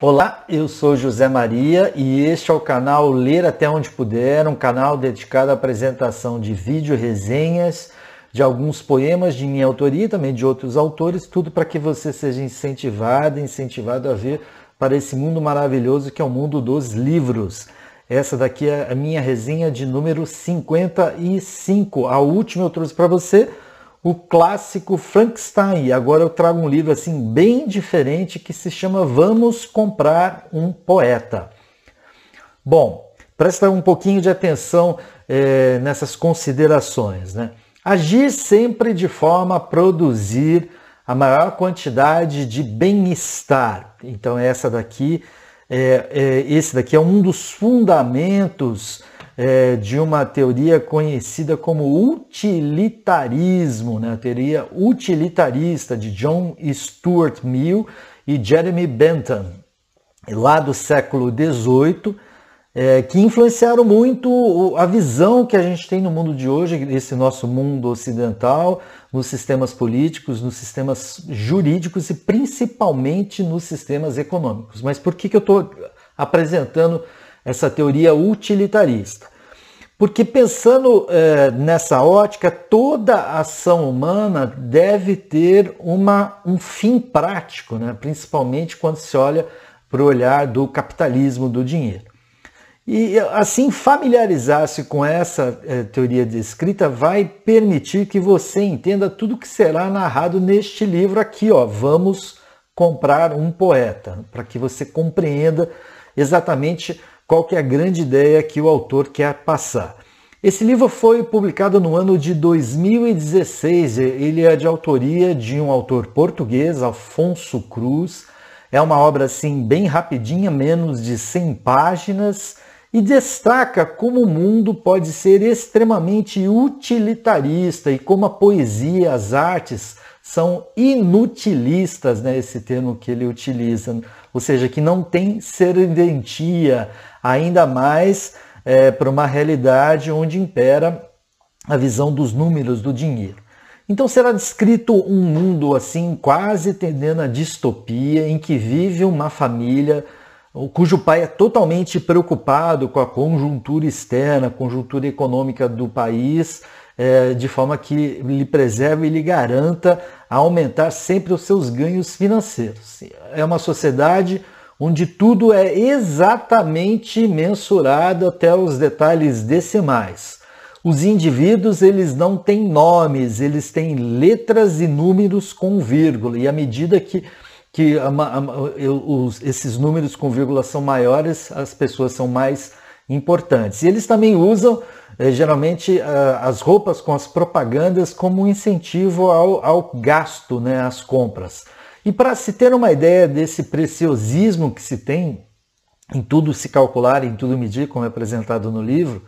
Olá, eu sou José Maria e este é o canal Ler Até Onde Puder, um canal dedicado à apresentação de vídeo resenhas de alguns poemas de minha autoria e também de outros autores, tudo para que você seja incentivado, incentivado a ver para esse mundo maravilhoso que é o mundo dos livros. Essa daqui é a minha resenha de número 55. A última eu trouxe para você o clássico Frankenstein. Agora eu trago um livro assim bem diferente que se chama Vamos Comprar um Poeta. Bom, presta um pouquinho de atenção é, nessas considerações. Né? Agir sempre de forma a produzir a maior quantidade de bem-estar. Então essa daqui, é, é, esse daqui é um dos fundamentos é, de uma teoria conhecida como utilitarismo, né? a teoria utilitarista de John Stuart Mill e Jeremy Bentham, lá do século XVIII, é, que influenciaram muito a visão que a gente tem no mundo de hoje, esse nosso mundo ocidental, nos sistemas políticos, nos sistemas jurídicos e principalmente nos sistemas econômicos. Mas por que, que eu estou apresentando essa teoria utilitarista. Porque pensando é, nessa ótica, toda ação humana deve ter uma, um fim prático, né? principalmente quando se olha para o olhar do capitalismo do dinheiro. E assim, familiarizar-se com essa é, teoria descrita vai permitir que você entenda tudo que será narrado neste livro aqui, ó. Vamos comprar um poeta, para que você compreenda exatamente qual que é a grande ideia que o autor quer passar. Esse livro foi publicado no ano de 2016. Ele é de autoria de um autor português, Afonso Cruz. É uma obra assim bem rapidinha, menos de 100 páginas, e destaca como o mundo pode ser extremamente utilitarista e como a poesia, as artes são inutilistas, né, esse termo que ele utiliza, ou seja, que não tem serventia, ainda mais é, para uma realidade onde impera a visão dos números do dinheiro. Então será descrito um mundo assim, quase tendendo à distopia, em que vive uma família cujo pai é totalmente preocupado com a conjuntura externa, conjuntura econômica do país, é, de forma que lhe preserve e lhe garanta aumentar sempre os seus ganhos financeiros. É uma sociedade onde tudo é exatamente mensurado até os detalhes decimais. Os indivíduos eles não têm nomes, eles têm letras e números com vírgula. E à medida que, que esses números com vírgula são maiores, as pessoas são mais importantes. E eles também usam eh, geralmente as roupas com as propagandas como incentivo ao, ao gasto, né, às compras. E para se ter uma ideia desse preciosismo que se tem em tudo se calcular, em tudo medir, como é apresentado no livro,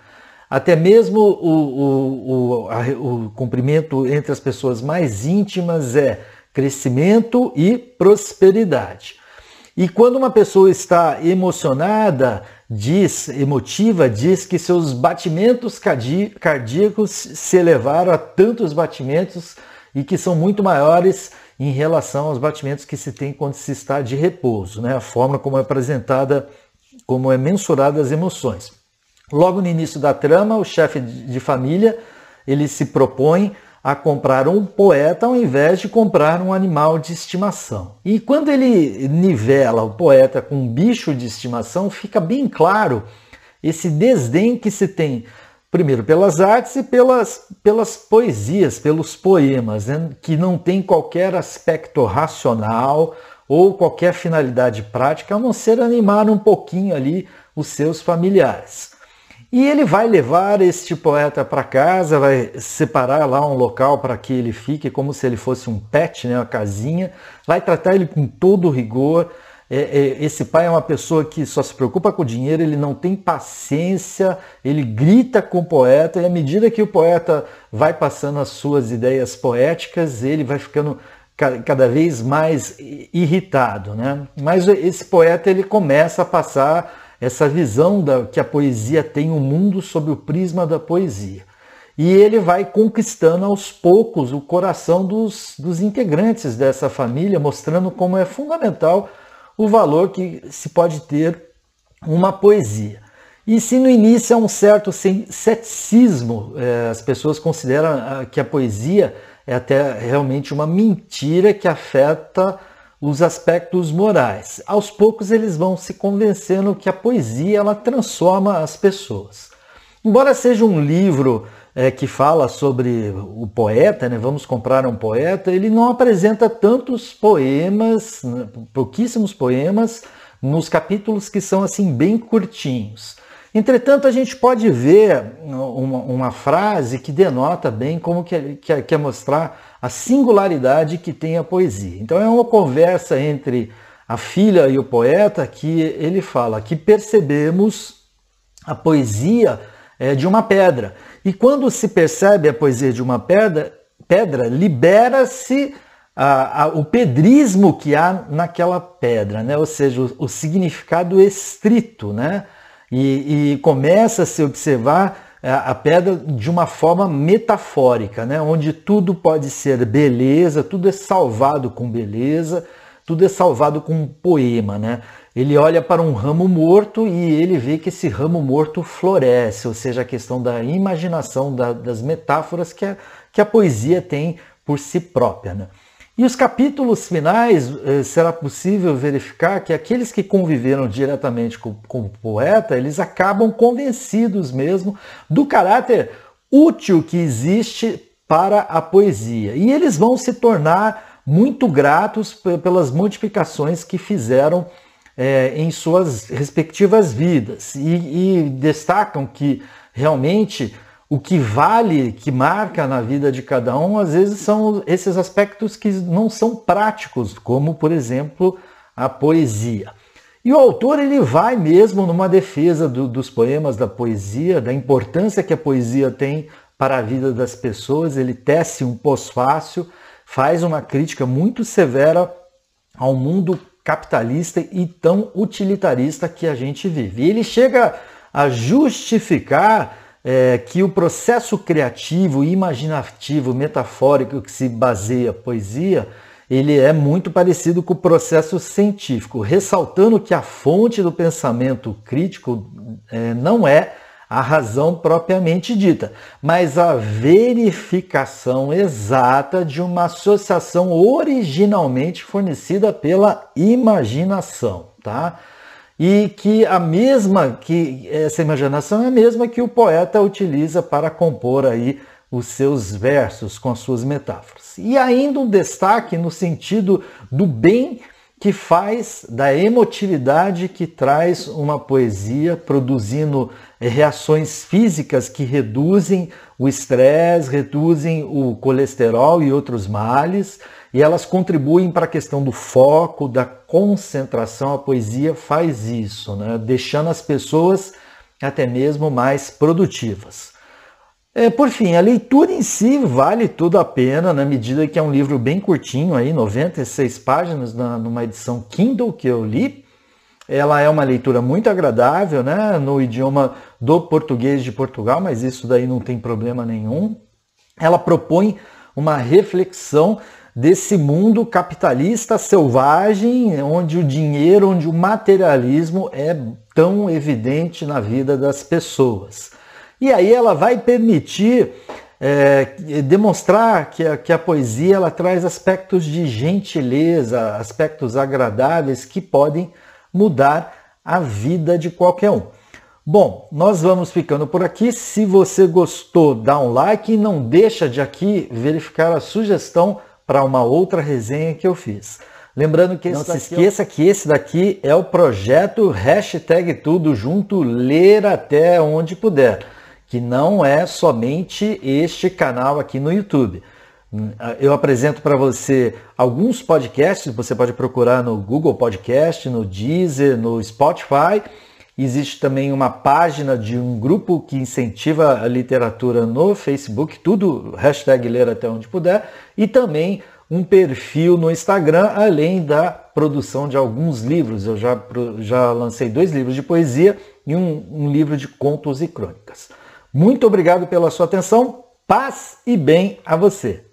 até mesmo o, o, o, o cumprimento entre as pessoas mais íntimas é crescimento e prosperidade. E quando uma pessoa está emocionada, diz, emotiva, diz que seus batimentos cardíacos se elevaram a tantos batimentos e que são muito maiores em relação aos batimentos que se tem quando se está de repouso, né? a forma como é apresentada, como é mensurada as emoções. Logo no início da trama, o chefe de família ele se propõe a comprar um poeta ao invés de comprar um animal de estimação. E quando ele nivela o poeta com um bicho de estimação, fica bem claro esse desdém que se tem primeiro pelas artes e pelas, pelas poesias, pelos poemas, né? que não tem qualquer aspecto racional ou qualquer finalidade prática, a não ser animar um pouquinho ali os seus familiares. E ele vai levar este poeta para casa, vai separar lá um local para que ele fique, como se ele fosse um pet, né, uma casinha, vai tratar ele com todo rigor, é, é, esse pai é uma pessoa que só se preocupa com o dinheiro, ele não tem paciência, ele grita com o poeta, e à medida que o poeta vai passando as suas ideias poéticas, ele vai ficando cada vez mais irritado. Né? Mas esse poeta ele começa a passar essa visão da, que a poesia tem o um mundo sob o prisma da poesia. E ele vai conquistando aos poucos o coração dos, dos integrantes dessa família, mostrando como é fundamental o valor que se pode ter uma poesia. E se no início há um certo ceticismo, é, as pessoas consideram ah, que a poesia é até realmente uma mentira que afeta os aspectos morais. Aos poucos eles vão se convencendo que a poesia ela transforma as pessoas. Embora seja um livro é, que fala sobre o poeta, né? vamos comprar um poeta, ele não apresenta tantos poemas, né? pouquíssimos poemas, nos capítulos que são assim bem curtinhos. Entretanto, a gente pode ver uma, uma frase que denota bem como que quer, quer mostrar a singularidade que tem a poesia. Então é uma conversa entre a filha e o poeta que ele fala que percebemos a poesia é, de uma pedra. E quando se percebe a poesia de uma pedra, pedra libera-se o pedrismo que há naquela pedra, né? ou seja, o, o significado estrito, né? e, e começa a se observar a pedra de uma forma metafórica, né? onde tudo pode ser beleza, tudo é salvado com beleza, tudo é salvado com um poema. Né? Ele olha para um ramo morto e ele vê que esse ramo morto floresce, ou seja, a questão da imaginação, da, das metáforas que a, que a poesia tem por si própria. Né? E os capítulos finais eh, será possível verificar que aqueles que conviveram diretamente com, com, o poeta, eles acabam convencidos mesmo do caráter útil que existe para a poesia. E eles vão se tornar muito gratos pelas modificações que fizeram eh, em suas respectivas vidas. E, e destacam que realmente o que vale, que marca na vida de cada um, às vezes são esses aspectos que não são práticos, como, por exemplo, a poesia. E o autor ele vai mesmo numa defesa do, dos poemas da poesia, da importância que a poesia tem para a vida das pessoas. Ele tece um pós-fácil, faz uma crítica muito severa ao mundo capitalista e tão utilitarista que a gente vive. E ele chega a justificar é, que o processo criativo, imaginativo, metafórico que se baseia a poesia, ele é muito parecido com o processo científico, ressaltando que a fonte do pensamento crítico é, não é a razão propriamente dita, mas a verificação exata de uma associação originalmente fornecida pela imaginação, tá? e que a mesma que essa imaginação é a mesma que o poeta utiliza para compor aí os seus versos com as suas metáforas. E ainda um destaque no sentido do bem que faz, da emotividade que traz uma poesia, produzindo reações físicas que reduzem o estresse, reduzem o colesterol e outros males e elas contribuem para a questão do foco, da concentração. A poesia faz isso, né? deixando as pessoas até mesmo mais produtivas. É, por fim, a leitura em si vale tudo a pena, na medida que é um livro bem curtinho, aí, 96 páginas, na, numa edição Kindle que eu li. Ela é uma leitura muito agradável, né, no idioma do português de Portugal, mas isso daí não tem problema nenhum. Ela propõe uma reflexão desse mundo capitalista selvagem, onde o dinheiro, onde o materialismo é tão evidente na vida das pessoas. E aí ela vai permitir é, demonstrar que a, que a poesia ela traz aspectos de gentileza, aspectos agradáveis que podem mudar a vida de qualquer um. Bom, nós vamos ficando por aqui. Se você gostou, dá um like e não deixa de aqui verificar a sugestão para uma outra resenha que eu fiz. Lembrando que não se esqueça que esse daqui é o projeto hashtag tudo junto, ler até onde puder, que não é somente este canal aqui no YouTube. Eu apresento para você alguns podcasts, você pode procurar no Google Podcast, no Deezer, no Spotify. Existe também uma página de um grupo que incentiva a literatura no Facebook, tudo hashtag ler até onde puder, e também um perfil no Instagram, além da produção de alguns livros. Eu já, já lancei dois livros de poesia e um, um livro de contos e crônicas. Muito obrigado pela sua atenção, paz e bem a você.